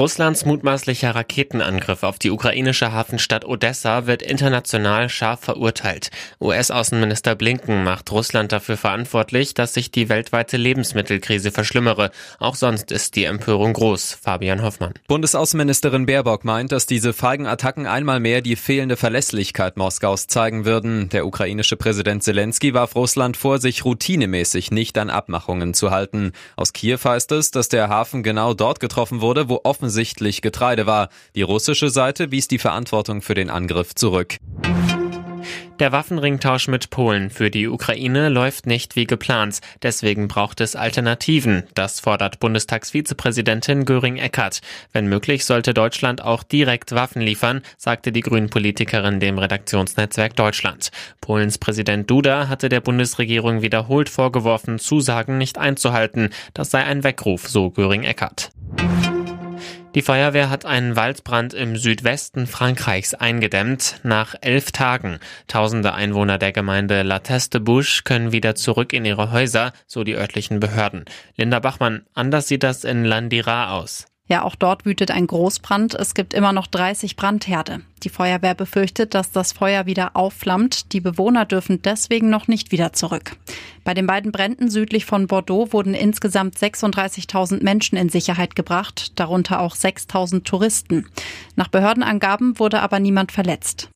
Russlands mutmaßlicher Raketenangriff auf die ukrainische Hafenstadt Odessa wird international scharf verurteilt. US-Außenminister Blinken macht Russland dafür verantwortlich, dass sich die weltweite Lebensmittelkrise verschlimmere. Auch sonst ist die Empörung groß. Fabian Hoffmann. Bundesaußenministerin Baerbock meint, dass diese feigen Attacken einmal mehr die fehlende Verlässlichkeit Moskaus zeigen würden. Der ukrainische Präsident Zelensky warf Russland vor, sich routinemäßig nicht an Abmachungen zu halten. Aus Kiew heißt es, dass der Hafen genau dort getroffen wurde, wo offen offensichtlich Getreide war. Die russische Seite wies die Verantwortung für den Angriff zurück. Der Waffenringtausch mit Polen für die Ukraine läuft nicht wie geplant. Deswegen braucht es Alternativen. Das fordert Bundestagsvizepräsidentin Göring-Eckardt. Wenn möglich, sollte Deutschland auch direkt Waffen liefern, sagte die Grünen-Politikerin dem Redaktionsnetzwerk Deutschland. Polens Präsident Duda hatte der Bundesregierung wiederholt vorgeworfen, Zusagen nicht einzuhalten. Das sei ein Weckruf, so Göring-Eckardt. Die Feuerwehr hat einen Waldbrand im Südwesten Frankreichs eingedämmt. Nach elf Tagen. Tausende Einwohner der Gemeinde La Teste Bouche können wieder zurück in ihre Häuser, so die örtlichen Behörden. Linda Bachmann, anders sieht das in Landira aus. Ja, auch dort wütet ein Großbrand. Es gibt immer noch 30 Brandherde. Die Feuerwehr befürchtet, dass das Feuer wieder aufflammt. Die Bewohner dürfen deswegen noch nicht wieder zurück. Bei den beiden Bränden südlich von Bordeaux wurden insgesamt 36.000 Menschen in Sicherheit gebracht, darunter auch 6.000 Touristen. Nach Behördenangaben wurde aber niemand verletzt.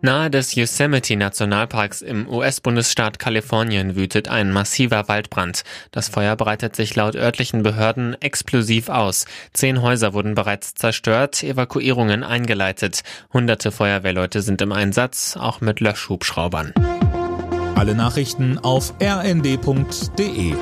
Nahe des Yosemite-Nationalparks im US-Bundesstaat Kalifornien wütet ein massiver Waldbrand. Das Feuer breitet sich laut örtlichen Behörden explosiv aus. Zehn Häuser wurden bereits zerstört, Evakuierungen eingeleitet. Hunderte Feuerwehrleute sind im Einsatz, auch mit Löschhubschraubern. Alle Nachrichten auf rnd.de